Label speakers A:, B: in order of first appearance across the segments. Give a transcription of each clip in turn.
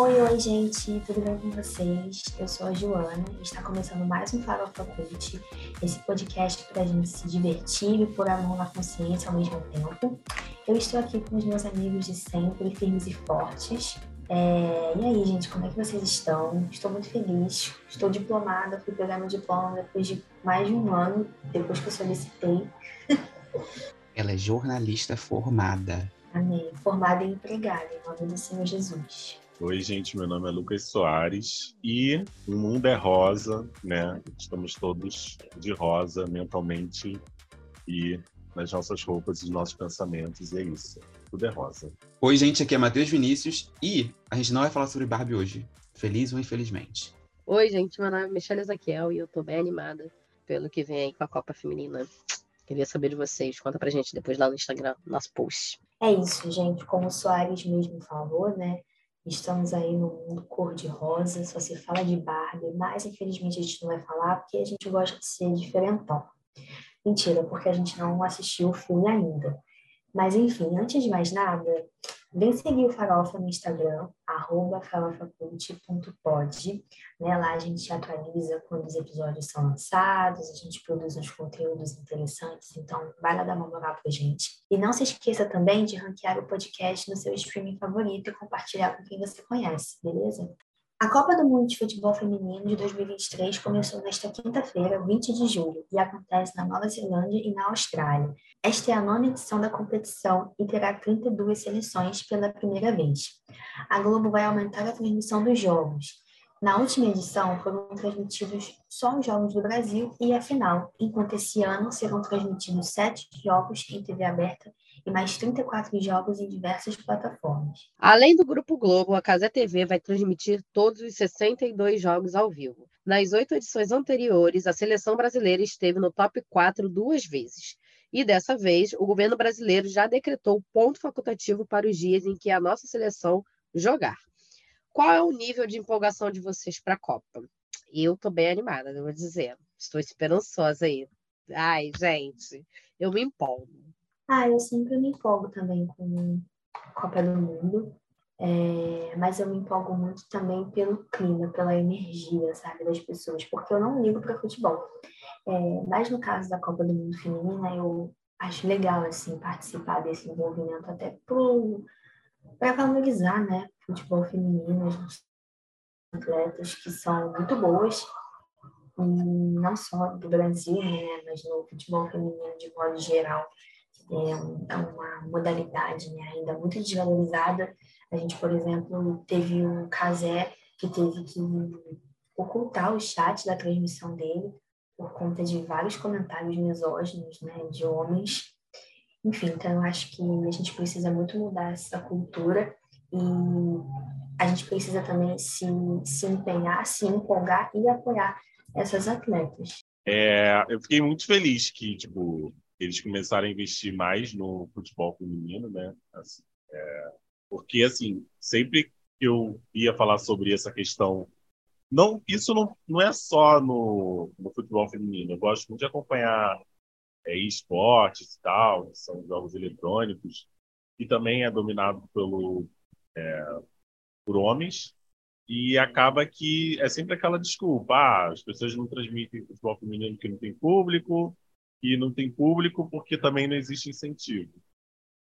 A: Oi, oi, gente, tudo bem com vocês? Eu sou a Joana e está começando mais um Farofa Cult, esse podcast para a gente se divertir e pôr a mão na consciência ao mesmo tempo. Eu estou aqui com os meus amigos de sempre, firmes e fortes. É... E aí, gente, como é que vocês estão? Estou muito feliz, estou diplomada, fui pegar meu diploma depois de mais de um ano, depois que eu solicitei.
B: Ela é jornalista formada.
A: Amém. Formada e empregada, em nome do Senhor Jesus.
C: Oi, gente, meu nome é Lucas Soares e o mundo é rosa, né? Estamos todos de rosa mentalmente e nas nossas roupas e nos nossos pensamentos, e é isso. Tudo é rosa.
B: Oi, gente, aqui é Matheus Vinícius e a gente não vai falar sobre Barbie hoje. Feliz ou infelizmente?
D: Oi, gente, meu nome é Michelle Ezequiel e eu tô bem animada pelo que vem aí com a Copa Feminina. Queria saber de vocês. Conta pra gente depois lá no Instagram, nosso post.
A: É isso, gente. Como o Soares mesmo falou, né? Estamos aí no mundo cor-de-rosa, só se fala de Barbie, mas infelizmente a gente não vai falar porque a gente gosta de ser diferentão. Mentira, porque a gente não assistiu o filme ainda. Mas enfim, antes de mais nada, vem seguir o Farofa no Instagram, arroba farofacult.pod. Né? Lá a gente atualiza quando os episódios são lançados, a gente produz uns conteúdos interessantes, então vai lá dar uma moral pra gente. E não se esqueça também de ranquear o podcast no seu streaming favorito e compartilhar com quem você conhece, beleza? A Copa do Mundo de Futebol Feminino de 2023 começou nesta quinta-feira, 20 de julho, e acontece na Nova Zelândia e na Austrália. Esta é a nona edição da competição e terá 32 seleções pela primeira vez. A Globo vai aumentar a transmissão dos jogos. Na última edição foram transmitidos só os jogos do Brasil e a final, enquanto esse ano serão transmitidos sete jogos em TV aberta e mais 34 jogos em diversas plataformas.
D: Além do Grupo Globo, a Casa TV vai transmitir todos os 62 jogos ao vivo. Nas oito edições anteriores, a seleção brasileira esteve no top 4 duas vezes. E dessa vez, o governo brasileiro já decretou ponto facultativo para os dias em que a nossa seleção jogar. Qual é o nível de empolgação de vocês para a Copa? Eu estou bem animada, devo dizer. Estou esperançosa aí. Ai, gente, eu me empolgo.
A: Ah, eu sempre me empolgo também com Copa do Mundo. É, mas eu me empolgo muito também pelo clima, pela energia, sabe, das pessoas, porque eu não ligo para futebol. É, mas no caso da Copa do Mundo Feminina, eu acho legal, assim, participar desse envolvimento até para valorizar, né, futebol feminino, as atletas que são muito boas, não só do Brasil, né, mas no futebol feminino de modo geral. É, é uma modalidade né, ainda muito desvalorizada. A gente, por exemplo, teve o Casé que teve que ocultar o chat da transmissão dele por conta de vários comentários misóginos né, de homens. Enfim, então eu acho que a gente precisa muito mudar essa cultura e a gente precisa também se, se empenhar, se empolgar e apoiar essas atletas.
C: É, eu fiquei muito feliz que tipo eles começaram a investir mais no futebol feminino, né? Assim, é, porque assim sempre que eu ia falar sobre essa questão não isso não, não é só no, no futebol feminino eu gosto muito de acompanhar é, esportes e tal que são jogos eletrônicos e também é dominado pelo é, por homens e acaba que é sempre aquela desculpa ah, as pessoas não transmitem futebol feminino porque não tem público e não tem público porque também não existe incentivo.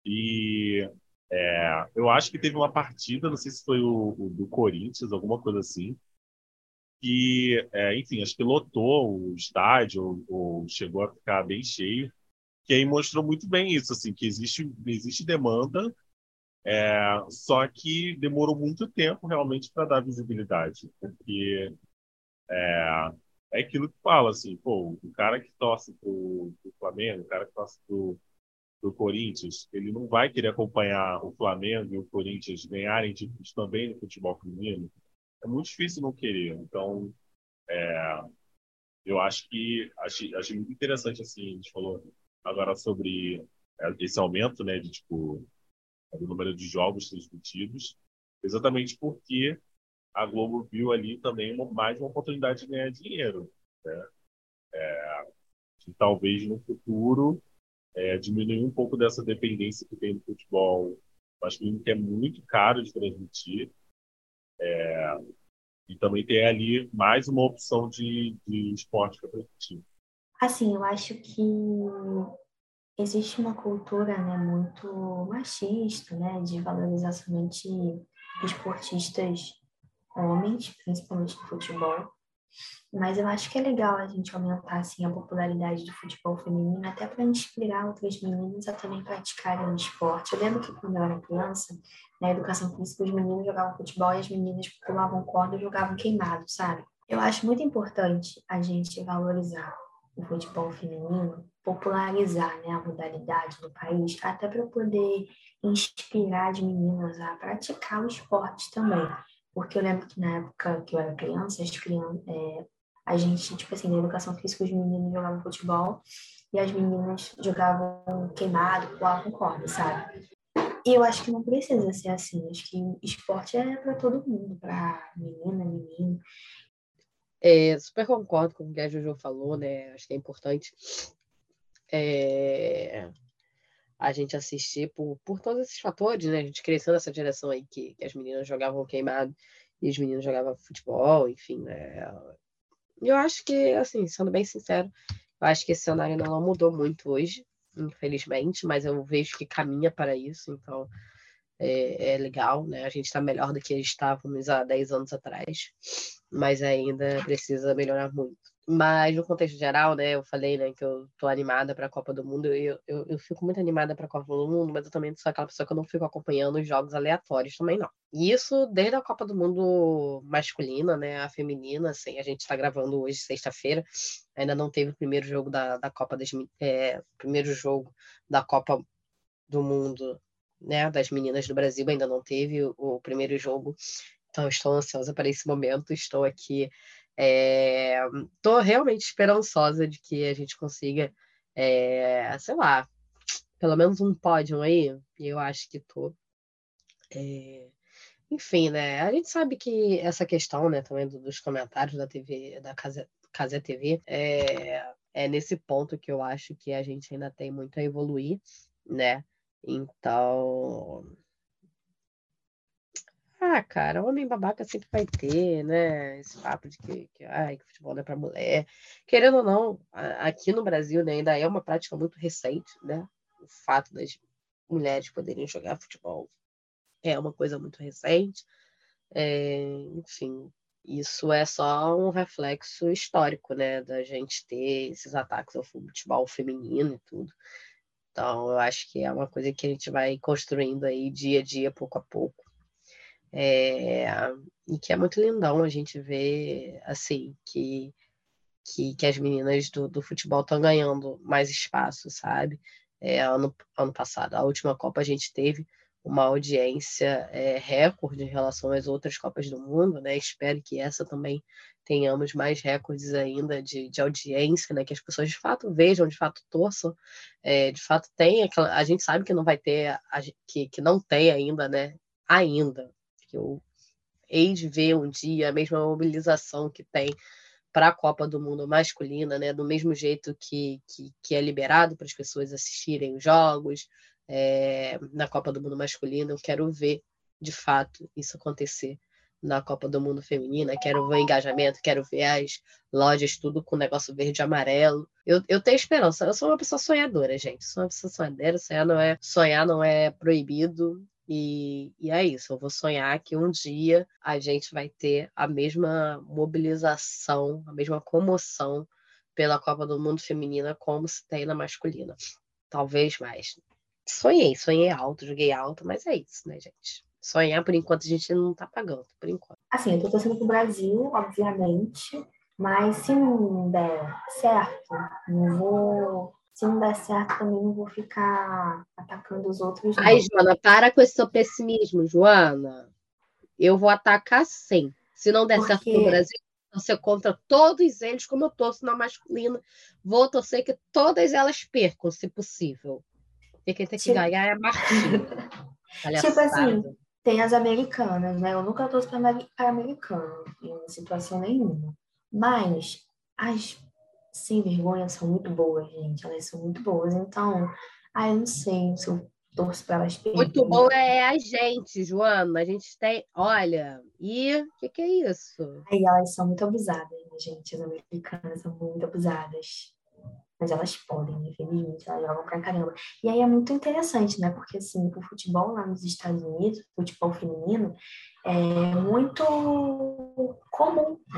C: E é, eu acho que teve uma partida não sei se foi o, o do Corinthians alguma coisa assim que é, enfim acho que lotou o estádio ou, ou chegou a ficar bem cheio que aí mostrou muito bem isso assim que existe existe demanda é, só que demorou muito tempo realmente para dar visibilidade, porque é, é aquilo que fala, assim, pô, o cara que torce pro, pro Flamengo, o cara que torce pro, pro Corinthians, ele não vai querer acompanhar o Flamengo e o Corinthians ganharem títulos também no futebol feminino. É muito difícil não querer. Então, é, eu acho que achei, achei muito interessante assim, a gente falou agora sobre é, esse aumento, né, de tipo do número de jogos transmitidos, exatamente porque a Globo viu ali também uma, mais uma oportunidade de ganhar dinheiro. Né? É, que talvez no futuro é, diminuir um pouco dessa dependência que tem do futebol masculino, que é muito caro de transmitir.
E: É, e também ter ali mais uma opção de, de esporte competitivo.
A: Assim, eu acho que existe uma cultura né, muito machista, né, de valorizar somente esportistas homens, principalmente no futebol. Mas eu acho que é legal a gente aumentar assim, a popularidade do futebol feminino, até para inspirar outras meninas a também praticarem o esporte. Eu lembro que quando eu era criança, na educação física, os meninos jogavam futebol e as meninas pulavam corda e jogavam queimado, sabe? Eu acho muito importante a gente valorizar o futebol feminino, popularizar né, a modalidade no país, até para poder inspirar as meninas a praticar o esporte também. Porque eu lembro que na época que eu era criança, as crianças, é, a gente, tipo assim, na educação física, os meninos jogavam futebol e as meninas jogavam queimado, pulavam corda, sabe? E eu acho que não precisa ser assim. Acho que esporte é para todo mundo, para menina, menino.
D: É, super concordo com o que a Jojo falou, né? Acho que é importante é, a gente assistir por, por todos esses fatores, né? A gente cresceu nessa direção aí que, que as meninas jogavam queimado e os meninos jogavam futebol, enfim, né? Eu acho que, assim, sendo bem sincero, eu acho que esse cenário não mudou muito hoje, infelizmente, mas eu vejo que caminha para isso, então é, é legal, né? A gente está melhor do que estávamos há 10 anos atrás, mas ainda precisa melhorar muito. Mas no contexto geral, né, eu falei, né, que eu tô animada para a Copa do Mundo. Eu, eu, eu fico muito animada para a Copa do Mundo, mas eu também sou aquela pessoa que eu não fico acompanhando os jogos aleatórios também não. E isso desde a Copa do Mundo masculina, né, a feminina, assim, a gente está gravando hoje sexta-feira, ainda não teve o primeiro jogo da, da Copa das é, primeiro jogo da Copa do Mundo, né, das meninas do Brasil, ainda não teve o, o primeiro jogo. Então estou ansiosa para esse momento, estou aqui Estou é, realmente esperançosa de que a gente consiga, é, sei lá, pelo menos um pódio aí. Eu acho que tô. É, enfim, né? A gente sabe que essa questão, né, também dos comentários da TV, da Casa, Casa TV, é, é nesse ponto que eu acho que a gente ainda tem muito a evoluir, né? Então, ah, cara, homem babaca sempre vai ter, né? Esse papo de que, que, ai, que futebol não é para mulher. Querendo ou não, aqui no Brasil né, ainda é uma prática muito recente, né? O fato das mulheres poderem jogar futebol é uma coisa muito recente. É, enfim, isso é só um reflexo histórico, né? Da gente ter esses ataques ao futebol feminino e tudo. Então, eu acho que é uma coisa que a gente vai construindo aí dia a dia, pouco a pouco. É, e que é muito lindão a gente ver assim que, que, que as meninas do, do futebol estão ganhando mais espaço, sabe? É, ano, ano passado, a última Copa a gente teve uma audiência é, recorde em relação às outras Copas do Mundo, né? Espero que essa também tenhamos mais recordes ainda de, de audiência, né? Que as pessoas de fato vejam, de fato torçam, é, de fato tem aquela. A gente sabe que não vai ter, a, que, que não tem ainda, né? Ainda, que eu hei de ver um dia a mesma mobilização que tem para a Copa do Mundo masculina, né? Do mesmo jeito que, que, que é liberado para as pessoas assistirem os jogos é, na Copa do Mundo masculina, eu quero ver de fato isso acontecer na Copa do Mundo Feminina, quero ver o engajamento, quero ver as lojas tudo com negócio verde e amarelo. Eu, eu tenho esperança, eu sou uma pessoa sonhadora, gente. Sou uma pessoa sonhadora, sonhar não é, sonhar não é proibido. E, e é isso, eu vou sonhar que um dia a gente vai ter a mesma mobilização, a mesma comoção pela Copa do Mundo Feminina como se tem na masculina. Talvez mais. Sonhei, sonhei alto, joguei alto, mas é isso, né, gente? Sonhar, por enquanto, a gente não tá pagando, por enquanto.
A: Assim, eu tô torcendo pro Brasil, obviamente, mas se não der certo, não vou se não der certo, também não vou ficar atacando os outros.
D: Ai, Joana, para com esse seu pessimismo, Joana. Eu vou atacar sim. Se não der Porque... certo no Brasil, você contra todos eles, como eu torço na masculina. Vou torcer que todas elas percam, se possível. E quem tem que tipo... ganhar é a Martina.
A: tipo assim, tem as americanas, né? Eu nunca torço para americano, em situação nenhuma. Mas as sem vergonha são muito boas, gente. Elas são muito boas. Então, ah, eu não sei se eu torço para elas perderem.
D: Muito bom é a gente, Joana. A gente tem. Olha, e o que, que, é isso?
A: Aí elas são muito abusadas, né, gente? As americanas são muito abusadas. Mas elas podem, infelizmente, elas jogam pra caramba. E aí é muito interessante, né? Porque, assim, o futebol lá nos Estados Unidos, o futebol feminino, é muito.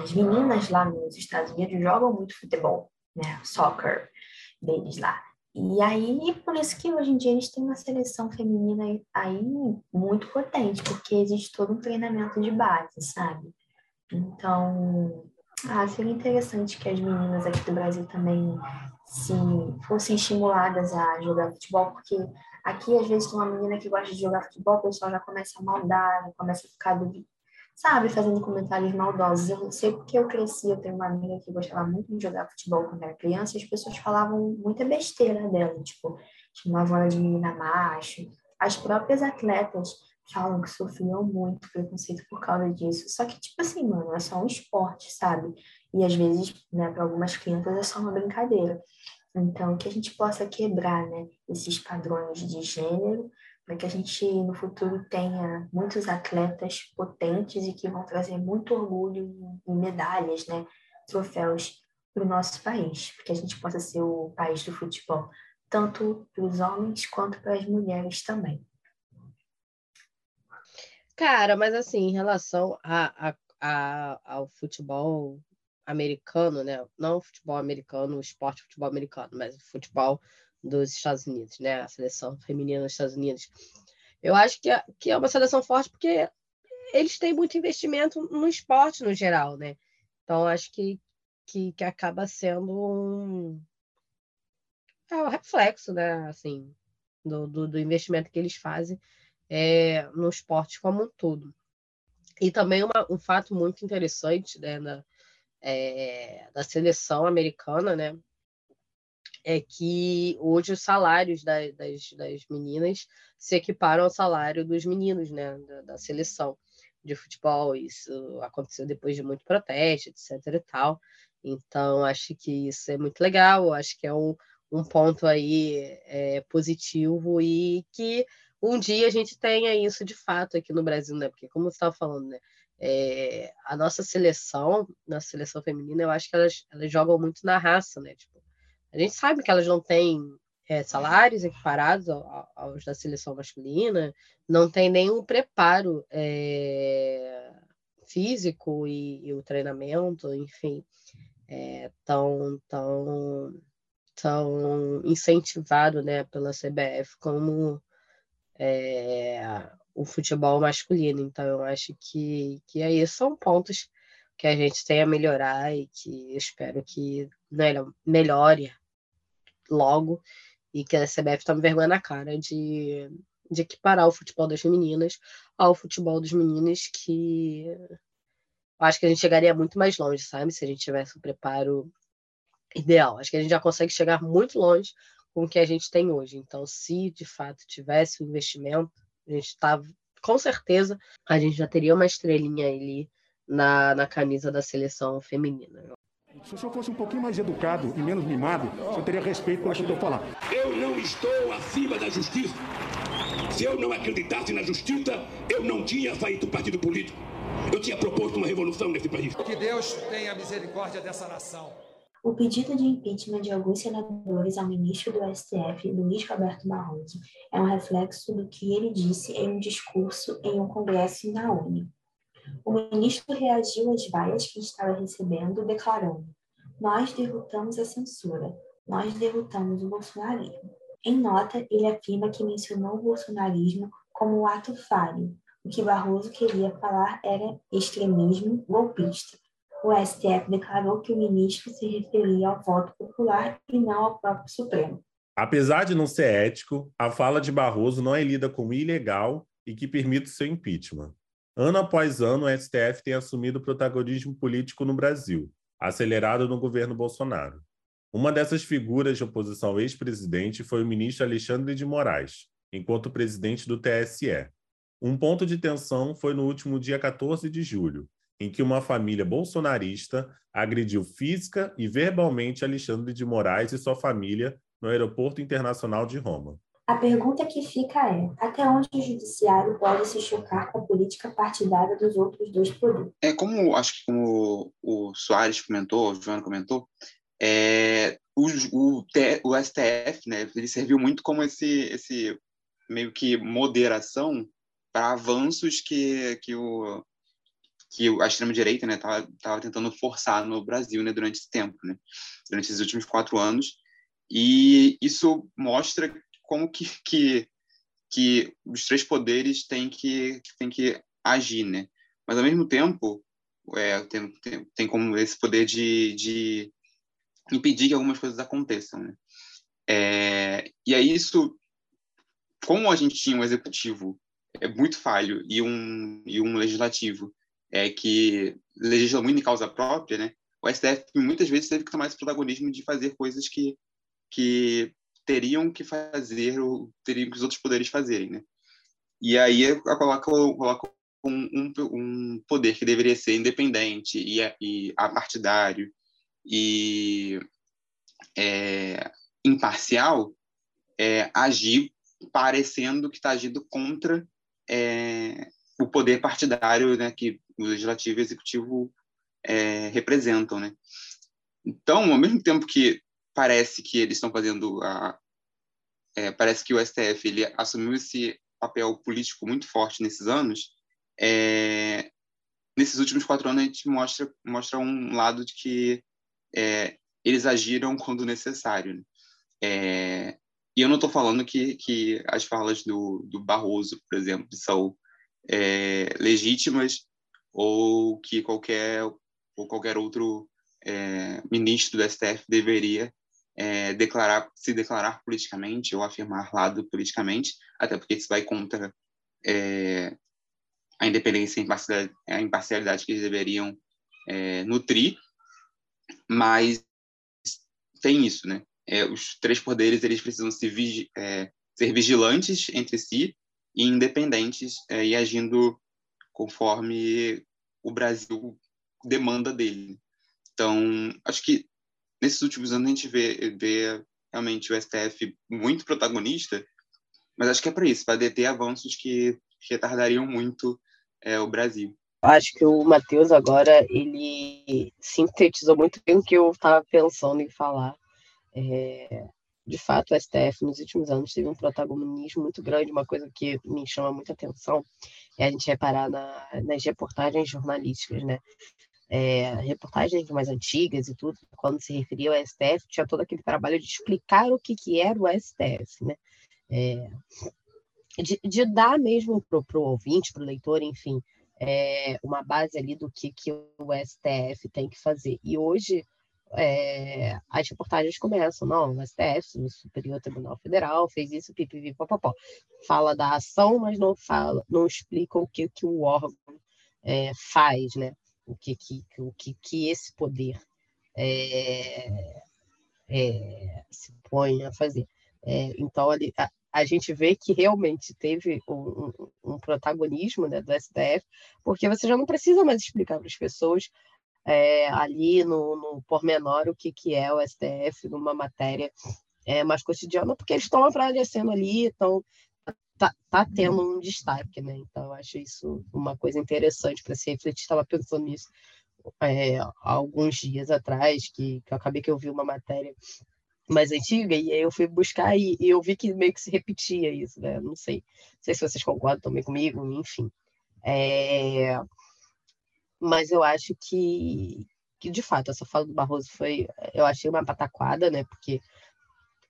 A: As meninas lá nos Estados Unidos jogam muito futebol, né? Soccer deles lá. E aí, por isso que hoje em dia gente tem uma seleção feminina aí muito potente, porque existe todo um treinamento de base, sabe? Então, ah, seria interessante que as meninas aqui do Brasil também se fossem estimuladas a jogar futebol, porque aqui às vezes uma menina que gosta de jogar futebol, o pessoal já começa a maldar, começa a ficar sabe, fazendo comentários maldosos. Eu sei porque eu cresci, eu tenho uma amiga que gostava muito de jogar futebol quando era criança, e as pessoas falavam muita besteira dela, tipo, chamavam ela de menina macho. As próprias atletas falam que sofriam muito preconceito por causa disso. Só que, tipo assim, mano, é só um esporte, sabe? E às vezes, né, para algumas crianças é só uma brincadeira. Então, que a gente possa quebrar, né, esses padrões de gênero para que a gente no futuro tenha muitos atletas potentes e que vão trazer muito orgulho e medalhas, né, troféus para o nosso país, porque a gente possa ser o país do futebol, tanto para os homens quanto para as mulheres também.
D: Cara, mas assim, em relação a, a, a, ao futebol americano, né? Não o futebol americano, o esporte futebol americano, mas o futebol dos Estados Unidos, né? A seleção feminina dos Estados Unidos. Eu acho que é, que é uma seleção forte porque eles têm muito investimento no esporte no geral, né? Então acho que, que, que acaba sendo um, é um reflexo, né? Assim, do, do, do investimento que eles fazem é, no esporte como um todo. E também uma, um fato muito interessante né, na, é, da seleção americana, né? É que hoje os salários da, das, das meninas se equiparam ao salário dos meninos, né, da, da, seleção de futebol. Isso aconteceu depois de muito protesto, etc. e tal. Então, acho que isso é muito legal, acho que é um, um ponto aí é, positivo e que um dia a gente tenha isso de fato aqui no Brasil, né? Porque, como você estava falando, né? É, a nossa seleção, nossa seleção feminina, eu acho que elas, elas jogam muito na raça, né? Tipo, a gente sabe que elas não têm é, salários equiparados aos da seleção masculina, não tem nenhum preparo é, físico e, e, o treinamento, enfim, é, tão, tão, tão incentivado né, pela CBF como é, o futebol masculino. Então, eu acho que, que aí são pontos que a gente tem a melhorar e que espero que né, melhore logo e que a CBF tome vergonha na cara de, de equiparar o futebol das meninas ao futebol dos meninos, que acho que a gente chegaria muito mais longe, sabe? Se a gente tivesse o um preparo ideal. Acho que a gente já consegue chegar muito longe com o que a gente tem hoje. Então, se de fato tivesse o um investimento, a gente está com certeza a gente já teria uma estrelinha ali na, na camisa da seleção feminina.
F: Se o senhor fosse um pouquinho mais educado e menos mimado, o senhor teria respeito pelo que eu estou falando.
G: Eu não estou acima da justiça. Se eu não acreditasse na justiça, eu não tinha feito partido político. Eu tinha proposto uma revolução nesse país.
H: Que Deus tenha misericórdia dessa nação.
A: O pedido de impeachment de alguns senadores ao ministro do STF, Luiz Roberto Barroso, é um reflexo do que ele disse em um discurso em um congresso na ONU. O ministro reagiu às vaias que estava recebendo, declarando: Nós derrotamos a censura, nós derrotamos o bolsonarismo. Em nota, ele afirma que mencionou o bolsonarismo como um ato falho. O que Barroso queria falar era extremismo golpista. O STF declarou que o ministro se referia ao voto popular e não ao próprio Supremo.
C: Apesar de não ser ético, a fala de Barroso não é lida como ilegal e que permite seu impeachment. Ano após ano, o STF tem assumido protagonismo político no Brasil, acelerado no governo Bolsonaro. Uma dessas figuras de oposição ao ex-presidente foi o ministro Alexandre de Moraes, enquanto presidente do TSE. Um ponto de tensão foi no último dia 14 de julho, em que uma família bolsonarista agrediu física e verbalmente Alexandre de Moraes e sua família no Aeroporto Internacional de Roma.
A: A pergunta que fica é: até onde o judiciário pode se chocar com a política partidária dos outros dois poderes?
B: É como acho que como o Soares comentou, o Joana comentou, é, o, o, o, STF, né, ele serviu muito como esse esse meio que moderação para avanços que que o que a extrema direita, né, tava, tava tentando forçar no Brasil, né, durante esse tempo, né, durante esses últimos quatro anos, e isso mostra como que, que, que os três poderes têm que, têm que agir, né? Mas, ao mesmo tempo, é, tem, tem, tem como esse poder de, de impedir que algumas coisas aconteçam, né? É, e aí isso, como a gente tinha um executivo é muito falho e um e um legislativo é que legisla muito em causa própria, né? O STF muitas vezes teve que tomar esse protagonismo de fazer coisas que que teriam que fazer, ou teriam que os outros poderes fazerem, né? E aí eu coloco um, um, um, poder que deveria ser independente e, e apartidário e é, imparcial é, agir parecendo que está agindo contra é, o poder partidário né, que o legislativo e o executivo é, representam, né? Então, ao mesmo tempo que parece que eles estão fazendo a é, parece que o STF ele assumiu esse papel político muito forte nesses anos é, nesses últimos quatro anos a gente mostra mostra um lado de que é, eles agiram quando necessário né? É, e eu não estou falando que, que as falas do, do Barroso por exemplo são é, legítimas ou que qualquer ou qualquer outro é, ministro do STF deveria é, declarar, se declarar politicamente ou afirmar lado politicamente, até porque isso vai contra é, a independência e a imparcialidade que eles deveriam é, nutrir, mas tem isso, né? É, os três poderes eles precisam se vigi é, ser vigilantes entre si e independentes é, e agindo conforme o Brasil demanda dele. Então, acho que nesses últimos anos a gente vê, vê realmente o STF muito protagonista, mas acho que é para isso, para deter avanços que, retardariam muito é, o Brasil.
D: Acho que o Matheus agora ele sintetizou muito bem o que eu estava pensando em falar. É, de fato, o STF nos últimos anos teve um protagonismo muito grande. Uma coisa que me chama muita atenção é a gente reparar na, nas reportagens jornalísticas, né? É, reportagens mais antigas e tudo, quando se referia ao STF, tinha todo aquele trabalho de explicar o que, que era o STF, né? É, de, de, dar mesmo para o ouvinte, para o leitor, enfim, é, uma base ali do que, que o STF tem que fazer. E hoje é, as reportagens começam, não, o STF, o Superior Tribunal Federal, fez isso, pipipi, popopó. Fala da ação, mas não fala, não explica o que, que o órgão faz, né? O que, que, o que, que esse poder é, é, se põe a fazer. É, então, ali, a, a, gente vê que realmente teve um, um, um protagonismo né, do STF, porque você já não precisa mais explicar para as pessoas é, ali no, no pormenor o que, que é o STF numa matéria é, mais cotidiana, porque eles estão aparecendo ali, estão tá, tá tendo um destaque, né? Então, acho isso uma coisa interessante para se refletir. Estava pensando nisso é, alguns dias atrás, que, que eu acabei que eu vi uma matéria mais antiga, e aí eu fui buscar e, e eu vi que meio que se repetia isso, né? Não sei, não sei se vocês concordam também comigo, enfim. É... Mas eu acho que, que, de fato, essa fala do Barroso foi, eu achei uma pataquada, né? Porque,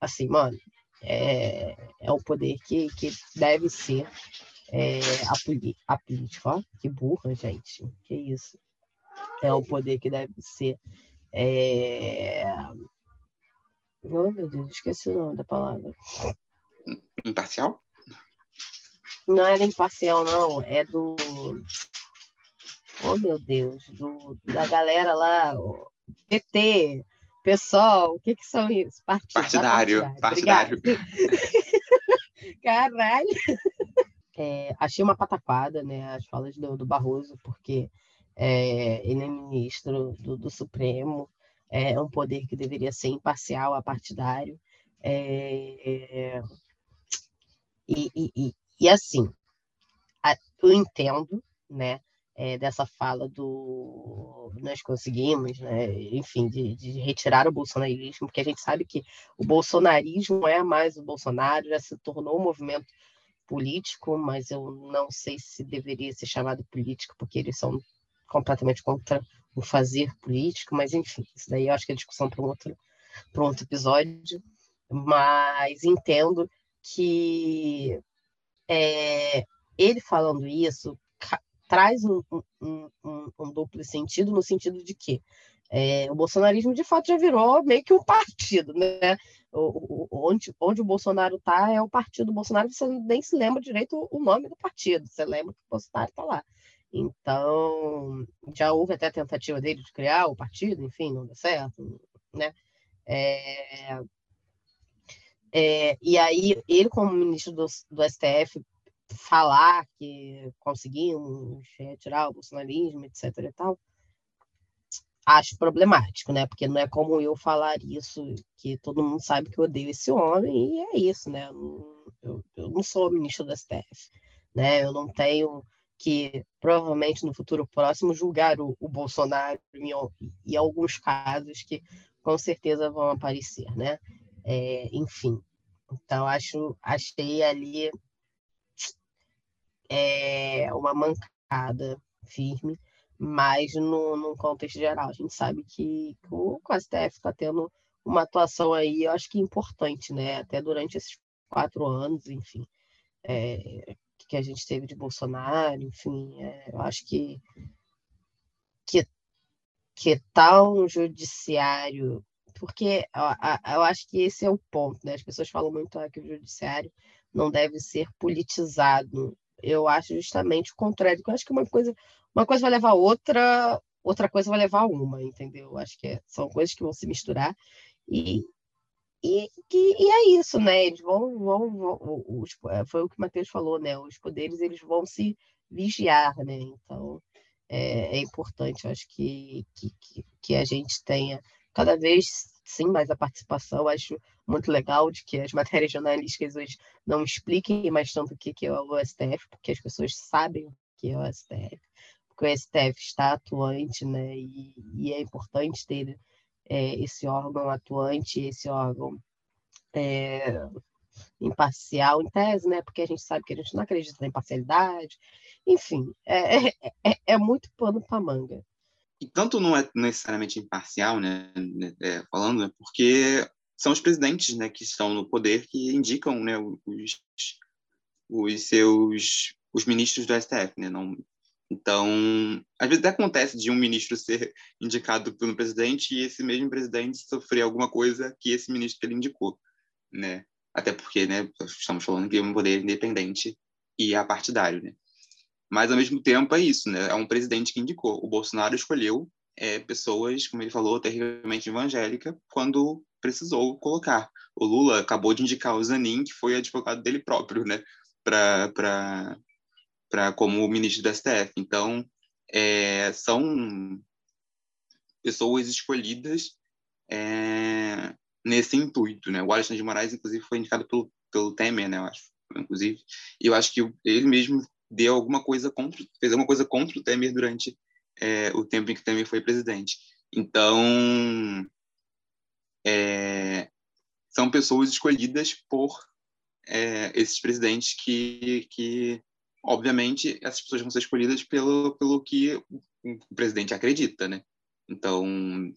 D: assim, mano, é, é o poder que, que deve ser é, a, a política. Ó, que burra, gente. Que isso. É o poder que deve ser. É... Oh, meu Deus, esqueci o nome da palavra.
B: Imparcial?
D: Não é imparcial, não. É do. Oh, meu Deus. Do, da galera lá. PT. Pessoal, o que, que são isso?
B: partidário. Partidário. partidário.
D: Caralho. É, achei uma pataquada, né, as falas do, do Barroso, porque é, ele é ministro do, do, Supremo, é um poder que deveria ser imparcial a partidário. É, e, e, e assim, a, eu entendo, né, é, dessa fala do nós conseguimos, né, enfim, de, de, retirar o bolsonarismo, porque a gente sabe que o bolsonarismo é mais o Bolsonaro, já se tornou um movimento político, mas eu não sei se deveria ser chamado político, porque eles são completamente contra o fazer político, mas enfim, isso daí eu acho que é discussão para um outro, um outro episódio, mas entendo que é, ele falando isso traz um, um, um, um, duplo sentido, no sentido de que é, o bolsonarismo de fato já virou meio que um partido, né? O, o, onde, onde o Bolsonaro está é o partido do Bolsonaro, você nem se lembra direito o nome do partido, você lembra que o Bolsonaro está lá. Então, já houve até a tentativa dele de criar o partido, enfim, não deu certo, né? É, é, e aí, ele, como ministro do, do STF, falar que conseguimos retirar o bolsonarismo, etc. e tal, acho problemático, né? Porque não é como eu falar isso, que todo mundo sabe que eu odeio esse homem, e é isso, né? Eu, eu não sou ministro do STF, né? Eu não tenho que, provavelmente, no futuro próximo, julgar o, o Bolsonaro em, em, alguns casos que com certeza vão aparecer, né? É, enfim, então acho, achei ali é uma mancada firme, mas no, no contexto geral, a gente sabe que, o, o STF está tendo uma atuação aí, eu acho que importante, né? Até durante esses quatro anos, enfim, é, que a gente teve de Bolsonaro, enfim, é, eu acho que que que tal tá um judiciário, porque eu, eu acho que esse é o ponto, né? As pessoas falam muito ah, que o judiciário não deve ser politizado eu acho justamente o contrário. Eu acho que uma coisa, uma coisa vai levar a outra, outra coisa vai levar a uma, entendeu? Eu acho que é, são coisas que vão se misturar e, e, e, e é isso, né? Eles vão, vão, vão os, é, foi o que o Matheus falou, né? Os poderes eles vão se vigiar, né? Então é, é importante, eu acho que, que, que a gente tenha cada vez sim mais a participação. Acho muito legal de que as matérias jornalísticas hoje não expliquem mais tanto o que é o STF, porque as pessoas sabem o que é o STF, porque o STF está atuante, né? E, e é importante ter é, esse órgão atuante, esse órgão é, imparcial, em tese, né? Porque a gente sabe que a gente não acredita na imparcialidade. Enfim, é, é, é, é muito pano para manga.
B: E tanto não é necessariamente imparcial, né, né é, falando, né, porque são os presidentes, né, que estão no poder que indicam, né, os, os seus os ministros do STF, né, não então, às vezes até acontece de um ministro ser indicado pelo presidente e esse mesmo presidente sofrer alguma coisa que esse ministro que ele indicou, né? Até porque, né, estamos falando que é um poder independente e apartidário, né? Mas, ao mesmo tempo, é isso, né? É um presidente que indicou. O Bolsonaro escolheu é, pessoas, como ele falou, terrivelmente evangélica, quando precisou colocar. O Lula acabou de indicar o Zanin, que foi advogado dele próprio, né? Para como ministro do STF. Então, é, são pessoas escolhidas é, nesse intuito, né? O Alexandre de Moraes, inclusive, foi indicado pelo, pelo Temer, né? Eu acho, inclusive. E eu acho que ele mesmo deu alguma coisa contra, fez alguma coisa contra o Temer durante é, o tempo em que Temer foi presidente. Então, é, são pessoas escolhidas por é, esses presidentes que, que, obviamente, essas pessoas vão ser escolhidas pelo, pelo que o presidente acredita, né? Então,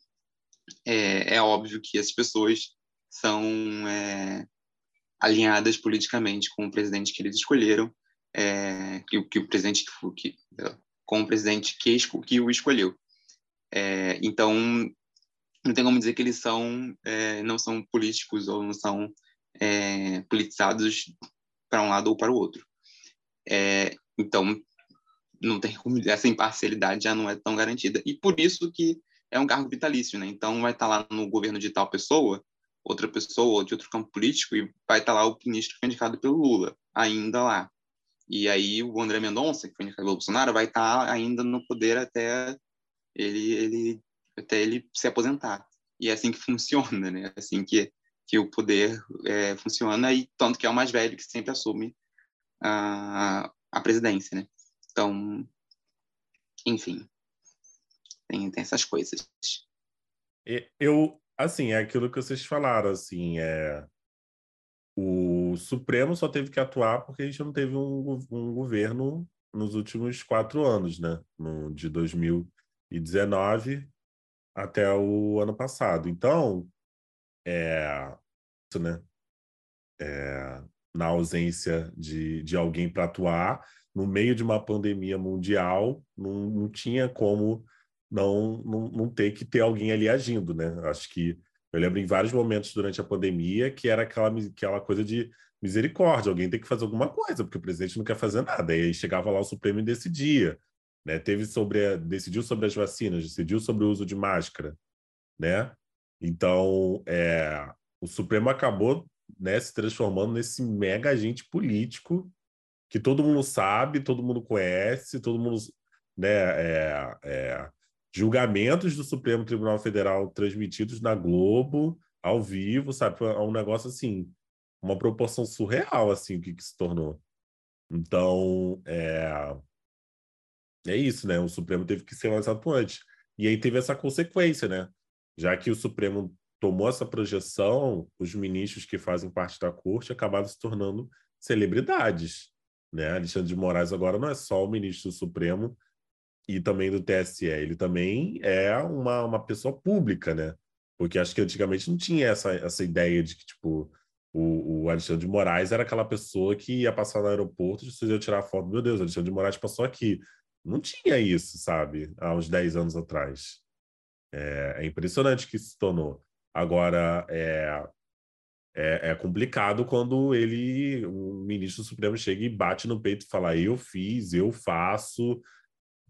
B: é, é óbvio que essas pessoas são é, alinhadas politicamente com o presidente que eles escolheram é, que, que, o presidente que, com o presidente que, que o escolheu. É, então, não tem como dizer que eles são é, não são políticos ou não são é, politizados para um lado ou para o outro. É, então, não tem como essa imparcialidade já não é tão garantida. E por isso que é um cargo vitalício, né? Então, vai estar lá no governo de tal pessoa, outra pessoa de outro campo político, e vai estar lá o ministro indicado pelo Lula, ainda lá. E aí o André Mendonça, que foi indicado pelo Bolsonaro, vai estar ainda no poder até ele, ele, até ele se aposentar. E é assim que funciona, né? É assim que, que o poder é, funciona, e tanto que é o mais velho que sempre assume a, a presidência, né? Então, enfim, tem, tem essas coisas.
C: Eu, assim, é aquilo que vocês falaram, assim, é o Supremo só teve que atuar porque a gente não teve um, um governo nos últimos quatro anos, né? No, de 2019 até o ano passado. Então, é, isso, né? É, na ausência de, de alguém para atuar, no meio de uma pandemia mundial, não, não tinha como não, não, não ter que ter alguém ali agindo, né? Acho que eu lembro em vários momentos durante a pandemia que era aquela, aquela coisa de misericórdia, alguém tem que fazer alguma coisa, porque o presidente não quer fazer nada. E aí chegava lá o Supremo e decidia. Né? Teve sobre a, decidiu sobre as vacinas, decidiu sobre o uso de máscara. Né? Então, é, o Supremo acabou né, se transformando nesse mega agente político que todo mundo sabe, todo mundo conhece, todo mundo. Né, é, é, julgamentos do Supremo Tribunal Federal transmitidos na Globo, ao vivo, sabe? Um negócio assim, uma proporção surreal, assim, o que, que se tornou. Então, é... é isso, né? O Supremo teve que ser mais atuante. E aí teve essa consequência, né? Já que o Supremo tomou essa projeção, os ministros que fazem parte da corte acabaram se tornando celebridades. Né? Alexandre de Moraes agora não é só o ministro do Supremo e também do TSE, ele também é uma, uma pessoa pública, né? Porque acho que antigamente não tinha essa, essa ideia de que, tipo, o, o Alexandre de Moraes era aquela pessoa que ia passar no aeroporto, e iam tirar foto, meu Deus, Alexandre de Moraes passou aqui. Não tinha isso, sabe? Há uns 10 anos atrás. É, é impressionante que se tornou. Agora, é, é, é, complicado quando ele, o ministro do Supremo, chega e bate no peito e fala: eu fiz, eu faço,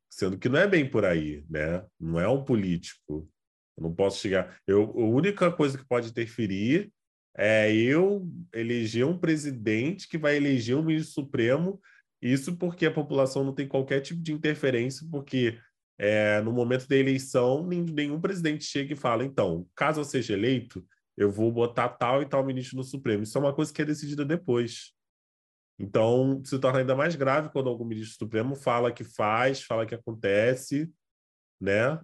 C: sendo que não é bem por aí, né? Não é um político. Eu não posso chegar. Eu, a única coisa que pode interferir é eu eleger um presidente que vai eleger um ministro supremo. Isso porque a população não tem qualquer tipo de interferência, porque é, no momento da eleição nenhum presidente chega e fala: então, caso eu seja eleito, eu vou botar tal e tal ministro no Supremo. Isso é uma coisa que é decidida depois. Então, se torna ainda mais grave quando algum ministro supremo fala que faz, fala que acontece, né?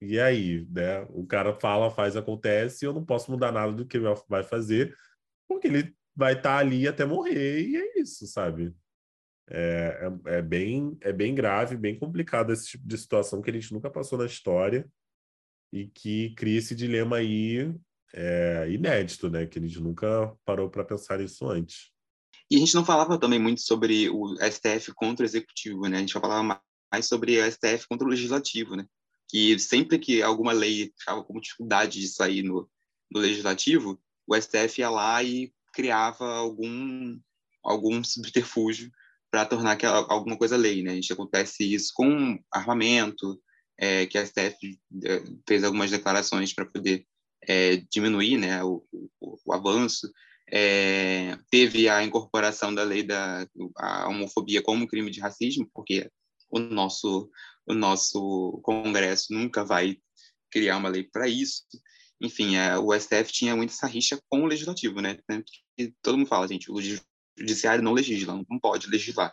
C: E aí, né? O cara fala, faz, acontece, e eu não posso mudar nada do que ele vai fazer, porque ele vai estar tá ali até morrer, e é isso, sabe? É, é, é, bem, é bem grave, bem complicado esse tipo de situação que a gente nunca passou na história e que cria esse dilema aí é, inédito, né? Que a gente nunca parou para pensar nisso antes.
B: E a gente não falava também muito sobre o STF contra o executivo, né? A gente falava mais sobre o STF contra o legislativo, né? Que sempre que alguma lei ficava com dificuldade de sair no, no legislativo, o STF ia lá e criava algum algum subterfúgio para tornar aquela, alguma coisa lei, né? A gente acontece isso com armamento, é, que a STF é, fez algumas declarações para poder é, diminuir, né, o, o, o avanço. É, teve a incorporação da lei da a homofobia como crime de racismo, porque o nosso o nosso Congresso nunca vai criar uma lei para isso. Enfim, é, o STF tinha muito essa rixa com o legislativo, né? E todo mundo fala, gente, o judiciário não legisla, não pode legislar.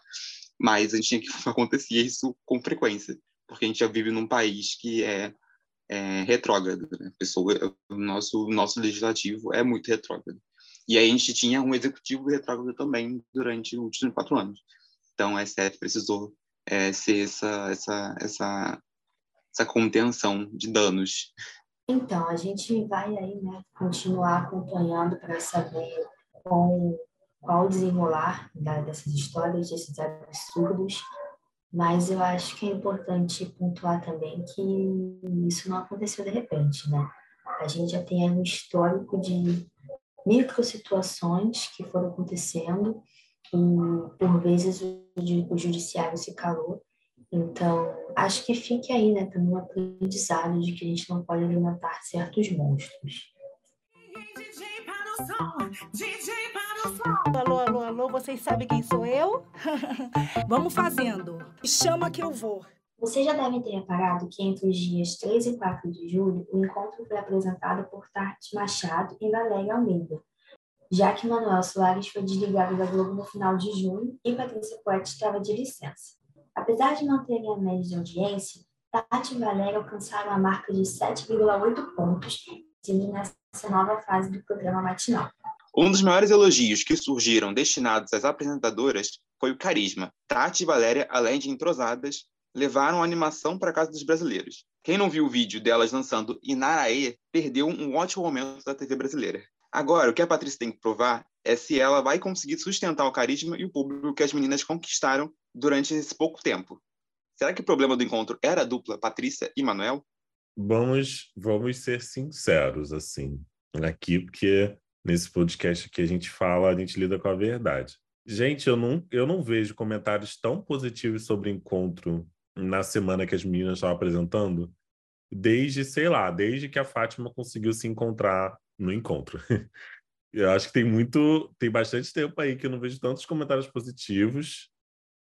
B: Mas a gente tinha que acontecer isso com frequência, porque a gente já vive num país que é, é retrógrado, né? Pessoa, o nosso nosso legislativo é muito retrógrado. E aí a gente tinha um executivo retrógrado também durante os últimos quatro anos. Então, a STF precisou é, ser essa, essa, essa, essa contenção de danos.
A: Então, a gente vai aí, né, continuar acompanhando para saber com qual o desenrolar da, dessas histórias, desses absurdos, mas eu acho que é importante pontuar também que isso não aconteceu de repente, né? A gente já tem um histórico de micro situações que foram acontecendo e por vezes o, o judiciário se calou. Então, acho que fique aí, né, também um aprendizado de que a gente não pode alimentar certos monstros.
I: Alô, alô, alô, vocês sabem quem sou eu? Vamos fazendo. Chama que eu vou.
A: Vocês já devem ter reparado que entre os dias 3 e 4 de julho, o encontro foi apresentado por Tati Machado e Valéria Almeida. já que Manuel Soares foi desligado da Globo no final de junho e Patrícia Poeta estava de licença. Apesar de manterem a média de audiência, Tati e Valéria alcançaram a marca de 7,8 pontos nessa nova fase do programa matinal.
B: Um dos maiores elogios que surgiram destinados às apresentadoras foi o carisma. Tati e Valéria, além de entrosadas, levaram a animação para casa dos brasileiros. Quem não viu o vídeo delas dançando Inaraê perdeu um ótimo momento da TV brasileira. Agora, o que a Patrícia tem que provar é se ela vai conseguir sustentar o carisma e o público que as meninas conquistaram durante esse pouco tempo. Será que o problema do encontro era a dupla Patrícia e Manuel?
C: Vamos, vamos ser sinceros, assim, aqui, porque nesse podcast que a gente fala, a gente lida com a verdade. Gente, eu não, eu não vejo comentários tão positivos sobre encontro na semana que as meninas estavam apresentando, desde, sei lá, desde que a Fátima conseguiu se encontrar no encontro. Eu acho que tem muito, tem bastante tempo aí que eu não vejo tantos comentários positivos.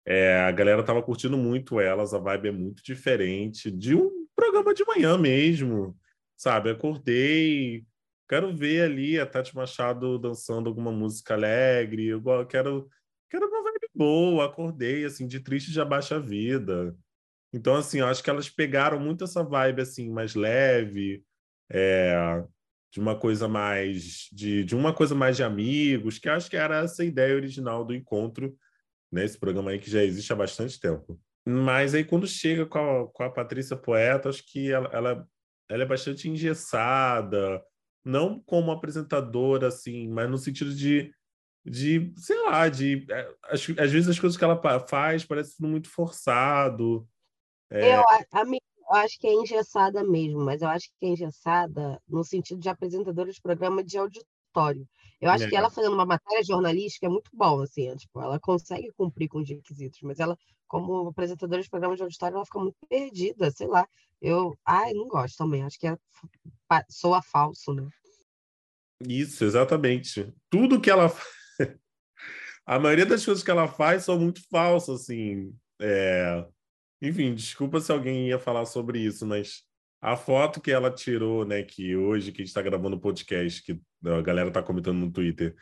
C: É, a galera tava curtindo muito elas, a vibe é muito diferente de um programa de manhã mesmo, sabe? Acordei, quero ver ali a Tati Machado dançando alguma música alegre, quero, quero uma vibe boa, acordei, assim, de triste já baixa a vida. Então, assim, eu acho que elas pegaram muito essa vibe, assim, mais leve, é, de uma coisa mais de, de uma coisa mais de amigos, que acho que era essa ideia original do encontro, né? Esse programa aí que já existe há bastante tempo. Mas aí quando chega com a, com a Patrícia Poeta, acho que ela, ela, ela é bastante engessada, não como apresentadora, assim, mas no sentido de, de sei lá, de às, às vezes as coisas que ela faz parecem tudo muito forçado.
D: É... Eu, a, eu acho que é engessada mesmo, mas eu acho que é engessada no sentido de apresentadora de programa de auditório. Eu acho que ela fazendo uma matéria jornalística é muito bom, assim, é, tipo, ela consegue cumprir com os requisitos, mas ela, como apresentadora de programa de auditório, ela fica muito perdida, sei lá. Eu, ai, não gosto também, acho que é, soa falso, né?
C: Isso, exatamente. Tudo que ela a maioria das coisas que ela faz são muito falsas, assim. É... Enfim, desculpa se alguém ia falar sobre isso, mas a foto que ela tirou, né, que hoje que a gente está gravando o podcast, que a galera está comentando no Twitter,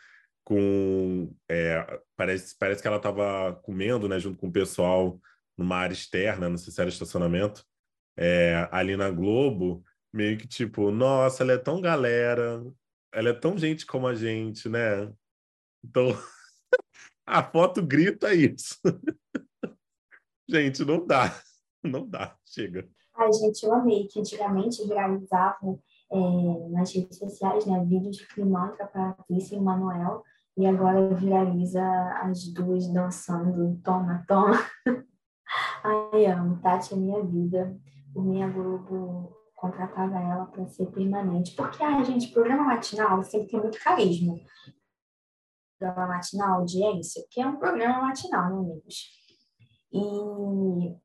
C: com é, parece, parece que ela estava comendo, né, junto com o pessoal numa área externa, não sei se era estacionamento, é, ali na Globo, meio que tipo, nossa, ela é tão galera, ela é tão gente como a gente, né? Então, a foto grita isso. Gente, não dá. Não dá. Chega.
A: Ai, gente, eu amei que antigamente viralizavam é, nas redes sociais, né, vídeos de climão para Patrícia e Manuel, e agora viraliza as duas dançando, toma, toma. Ai, amo, Tati é minha vida. O minha Globo contratava ela para ser permanente, porque, ai, gente, programa matinal sempre tem muito carisma. Programa matinal, audiência, que é um programa matinal, né, amigos? E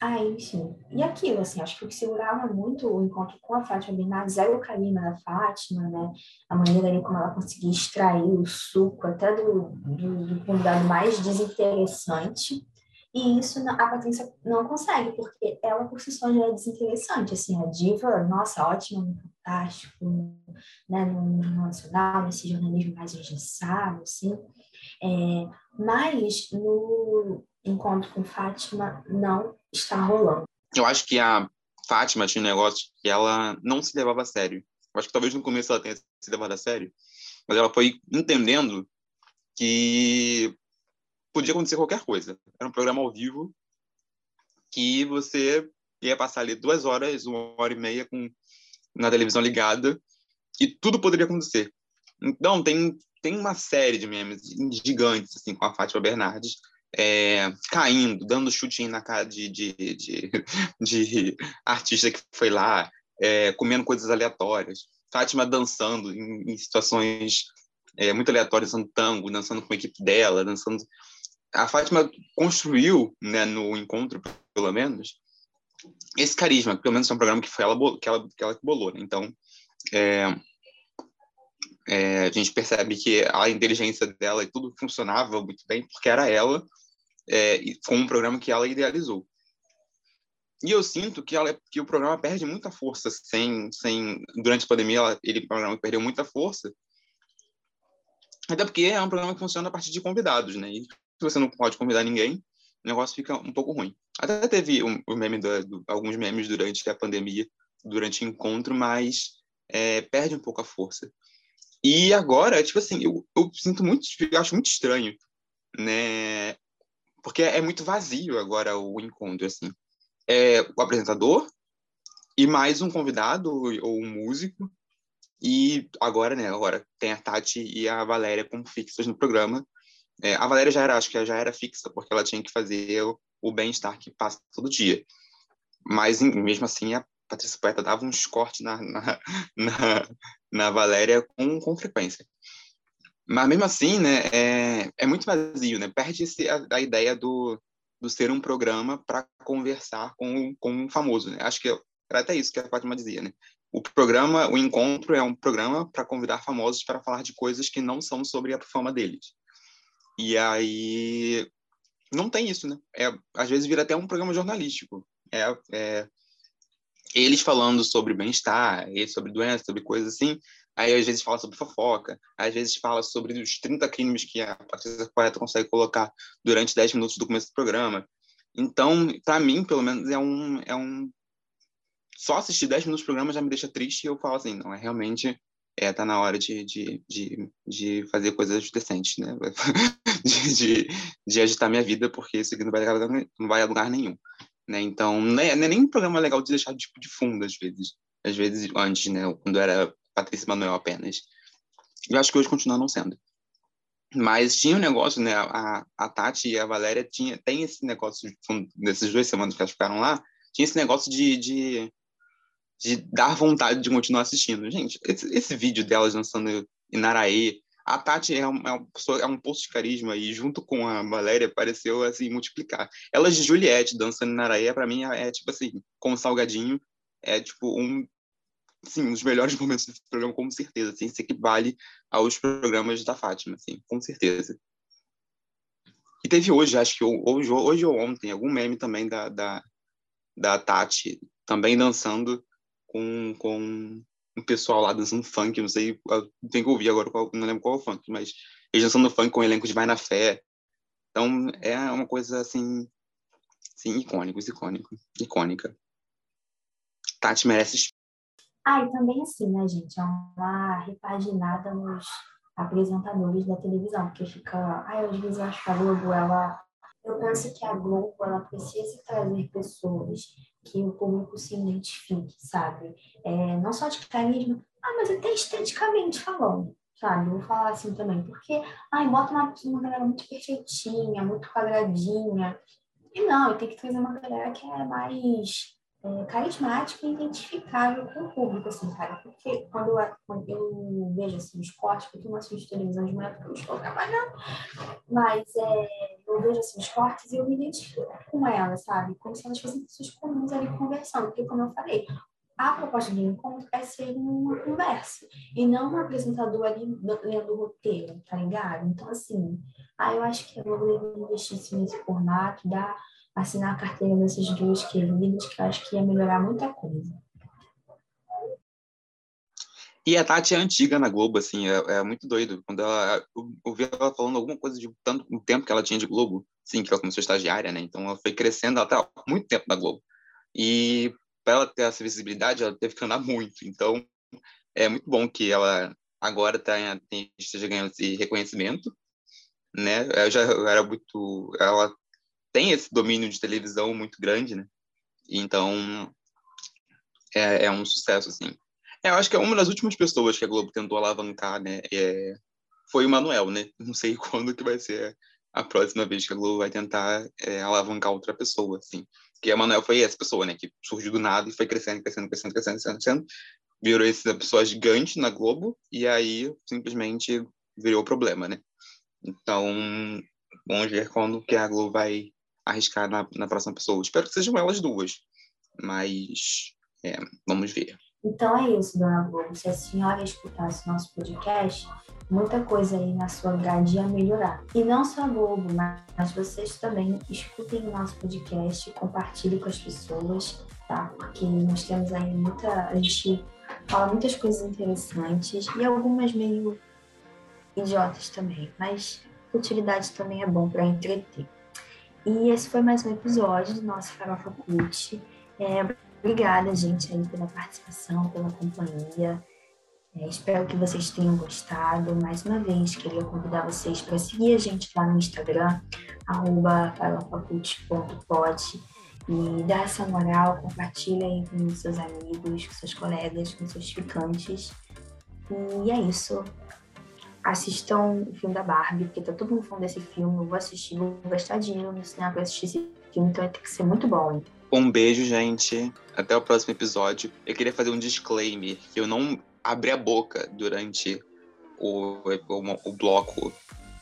A: aí, enfim, e aquilo, assim, acho que o que segurava muito o encontro com a Fátima Bernardes era o carisma da Fátima, né? A maneira ali como ela conseguia extrair o suco até do, do, do convidado mais desinteressante. E isso a Patrícia não consegue, porque ela por si só já é desinteressante, assim, a diva, nossa, ótima, fantástico, né, no, no nacional, nesse jornalismo mais engessado, assim, é, mas no, encontro com Fátima não está rolando.
B: Eu acho que a Fátima tinha um negócio que ela não se levava a sério. Eu acho que talvez no começo ela tenha se levado a sério, mas ela foi entendendo que podia acontecer qualquer coisa. Era um programa ao vivo que você ia passar ali duas horas, uma hora e meia com na televisão ligada e tudo poderia acontecer. Então tem tem uma série de memes gigantes assim com a Fátima Bernardes é, caindo, dando chute na cara de, de, de, de artista que foi lá, é, comendo coisas aleatórias. Fátima dançando em, em situações é, muito aleatórias, dançando tango, dançando com a equipe dela, dançando. A Fátima construiu, né, no encontro, pelo menos, esse carisma, pelo menos é um programa que foi ela que ela, que ela bolou. Né? Então, é, é, a gente percebe que a inteligência dela e tudo funcionava muito bem porque era ela é, com um programa que ela idealizou. E eu sinto que, ela, que o programa perde muita força sem, sem durante a pandemia ela, ele o programa perdeu muita força Até porque é um programa que funciona a partir de convidados, né? E se você não pode convidar ninguém, o negócio fica um pouco ruim. Até teve um, um meme do, do, alguns memes durante a pandemia, durante o encontro, mas é, perde um pouco a força. E agora, tipo assim, eu, eu sinto muito, eu acho muito estranho, né? Porque é muito vazio agora o encontro, assim. É o apresentador e mais um convidado ou um músico. E agora, né, agora tem a Tati e a Valéria como fixas no programa. É, a Valéria já era, acho que já era fixa, porque ela tinha que fazer o, o bem-estar que passa todo dia. Mas, mesmo assim, a Patrícia Poeta dava uns cortes na, na, na, na Valéria com, com frequência. Mas, mesmo assim, né, é, é muito vazio, né? Perde-se a, a ideia do, do ser um programa para conversar com, com um famoso, né? Acho que era até isso que a Fátima dizia, né? O programa, o encontro é um programa para convidar famosos para falar de coisas que não são sobre a fama deles. E aí não tem isso, né? É, às vezes vira até um programa jornalístico. É, é eles falando sobre bem-estar, sobre doença, sobre coisas assim. Aí às vezes fala sobre fofoca, às vezes fala sobre os 30 crimes que a Patrícia Poeta consegue colocar durante 10 minutos do começo do programa. Então, para mim, pelo menos, é um, é um só assistir 10 minutos do programa já me deixa triste e eu falo assim, não, é realmente é, tá na hora de, de, de, de fazer coisas decentes, né? de, de, de, agitar minha vida, porque isso aqui não vai, não vai a lugar nenhum. Né? Então, não é, não é nem um programa legal de deixar tipo, de fundo, às vezes. Às vezes, antes, né? Quando era Patrícia Manuel apenas. Eu acho que hoje continua não sendo. Mas tinha um negócio, né? A, a Tati e a Valéria tinha, tem esse negócio, nessas duas semanas que elas ficaram lá, tinha esse negócio de, de de dar vontade de continuar assistindo. Gente, esse, esse vídeo delas dançando Inaraê, a Tati é, uma, é, uma pessoa, é um posto de carisma e junto com a Valéria pareceu assim multiplicar. Elas de Juliette dançando Inaraê, para mim é, é tipo assim, com salgadinho, é tipo um sim, um dos melhores momentos desse programa, com certeza, assim, se equivale aos programas da Fátima, assim, com certeza. E teve hoje, acho que hoje, hoje ou ontem, algum meme também da, da, da Tati, também dançando com, com um pessoal lá dançando funk, não sei, tem que ouvir agora, qual, não lembro qual é o funk, mas eles dançando funk com o elenco de Vai na Fé. Então, é uma coisa, assim, sim, icônico, icônico, icônica. Tati merece.
A: Ah, e também assim, né, gente, é uma repaginada nos apresentadores da televisão, porque fica, ai, às vezes eu acho que a Globo, ela, eu penso que a Globo, ela precisa trazer pessoas que o público se identifique, sabe? É, não só de carisma, ah, mas até esteticamente falando, sabe? Vou falar assim também, porque, ai, bota uma, uma galera muito perfeitinha, muito quadradinha, e não, tem que trazer uma galera que é mais é, carismática e identificável com o público, assim, cara. Porque quando eu, quando eu vejo, assim, os cortes, porque eu não assisto televisão de manhã porque eu estou trabalhando, mas é, eu vejo, assim, os cortes e eu me identifico com elas, sabe? Como se elas fossem pessoas comuns ali conversando. Porque, como eu falei, a proposta de encontro é ser uma conversa e não um apresentador ali lendo o roteiro, tá ligado? Então, assim, aí eu acho que a Globo deve investir nesse formato, dar assinar a carteira dessas duas queridas, que eu acho que ia melhorar muita coisa.
B: E a Tati é antiga na Globo, assim, é, é muito doido. Quando ela, eu ouvi ela falando alguma coisa de tanto o tempo que ela tinha de Globo, sim, que ela começou estagiária, né? Então ela foi crescendo, ela tá muito tempo na Globo. E para ela ter essa visibilidade, ela teve que andar muito. Então é muito bom que ela agora tá, esteja ganhando esse reconhecimento, né? Eu já era muito, ela tem esse domínio de televisão muito grande, né? Então, é, é um sucesso, assim. É, eu acho que é uma das últimas pessoas que a Globo tentou alavancar, né? É, foi o Manuel, né? Não sei quando que vai ser a próxima vez que a Globo vai tentar é, alavancar outra pessoa, assim. Porque a Manuel foi essa pessoa, né? Que surgiu do nada e foi crescendo, crescendo, crescendo, crescendo, crescendo, crescendo. Virou essa pessoa gigante na Globo e aí simplesmente virou problema, né? Então, vamos ver quando que a Globo vai arriscar na, na próxima pessoa. Espero que sejam elas duas, mas é, vamos ver.
A: Então é isso, dona Globo. Se a senhora escutasse nosso podcast, muita coisa aí na sua grade ia melhorar. E não só a Globo, mas vocês também escutem o nosso podcast, compartilhem com as pessoas, tá? Porque nós temos aí muita. A gente fala muitas coisas interessantes e algumas meio idiotas também, mas utilidade também é bom para entreter. E esse foi mais um episódio do nosso Farofa Cult. É, obrigada, gente, aí, pela participação, pela companhia. É, espero que vocês tenham gostado. Mais uma vez, queria convidar vocês para seguir a gente lá no Instagram, farofacult.pod e dar essa moral, compartilha aí com seus amigos, com seus colegas, com seus ficantes. E é isso. Assistam o filme da Barbie, porque tá todo mundo falando desse filme. Eu vou assistir, vou gastar dinheiro no cinema pra assistir esse filme, então vai ter que ser muito bom, hein?
B: Um beijo, gente. Até o próximo episódio. Eu queria fazer um disclaimer que eu não abri a boca durante o, o, o bloco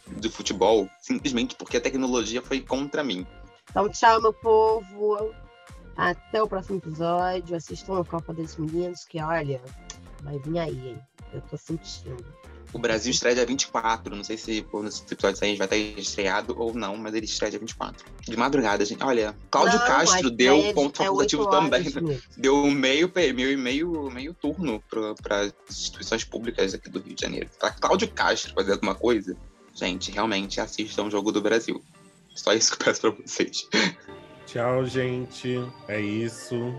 B: do futebol, simplesmente porque a tecnologia foi contra mim.
D: Então, tchau, meu povo. Até o próximo episódio. Assistam a Copa dos Meninos, que olha, vai vir aí, hein? Eu tô sentindo.
B: O Brasil estreia dia 24. Não sei se quando esse episódio sair vai estar estreado ou não, mas ele estreia dia 24. De madrugada, gente. Olha, Cláudio não, Castro deu ponto é facultativo também. Né? Deu meio, meio, meio, meio turno para as instituições públicas aqui do Rio de Janeiro. Para Cláudio Castro fazer alguma coisa, gente, realmente assistam o Jogo do Brasil. Só isso que eu peço para vocês.
C: Tchau, gente. É isso.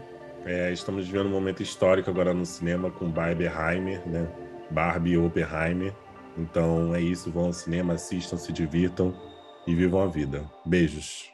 C: É, estamos vivendo um momento histórico agora no cinema com Barbenheimer, né? Barbie e Oppenheimer. Então é isso, vão ao cinema, assistam, se divirtam e vivam a vida. Beijos.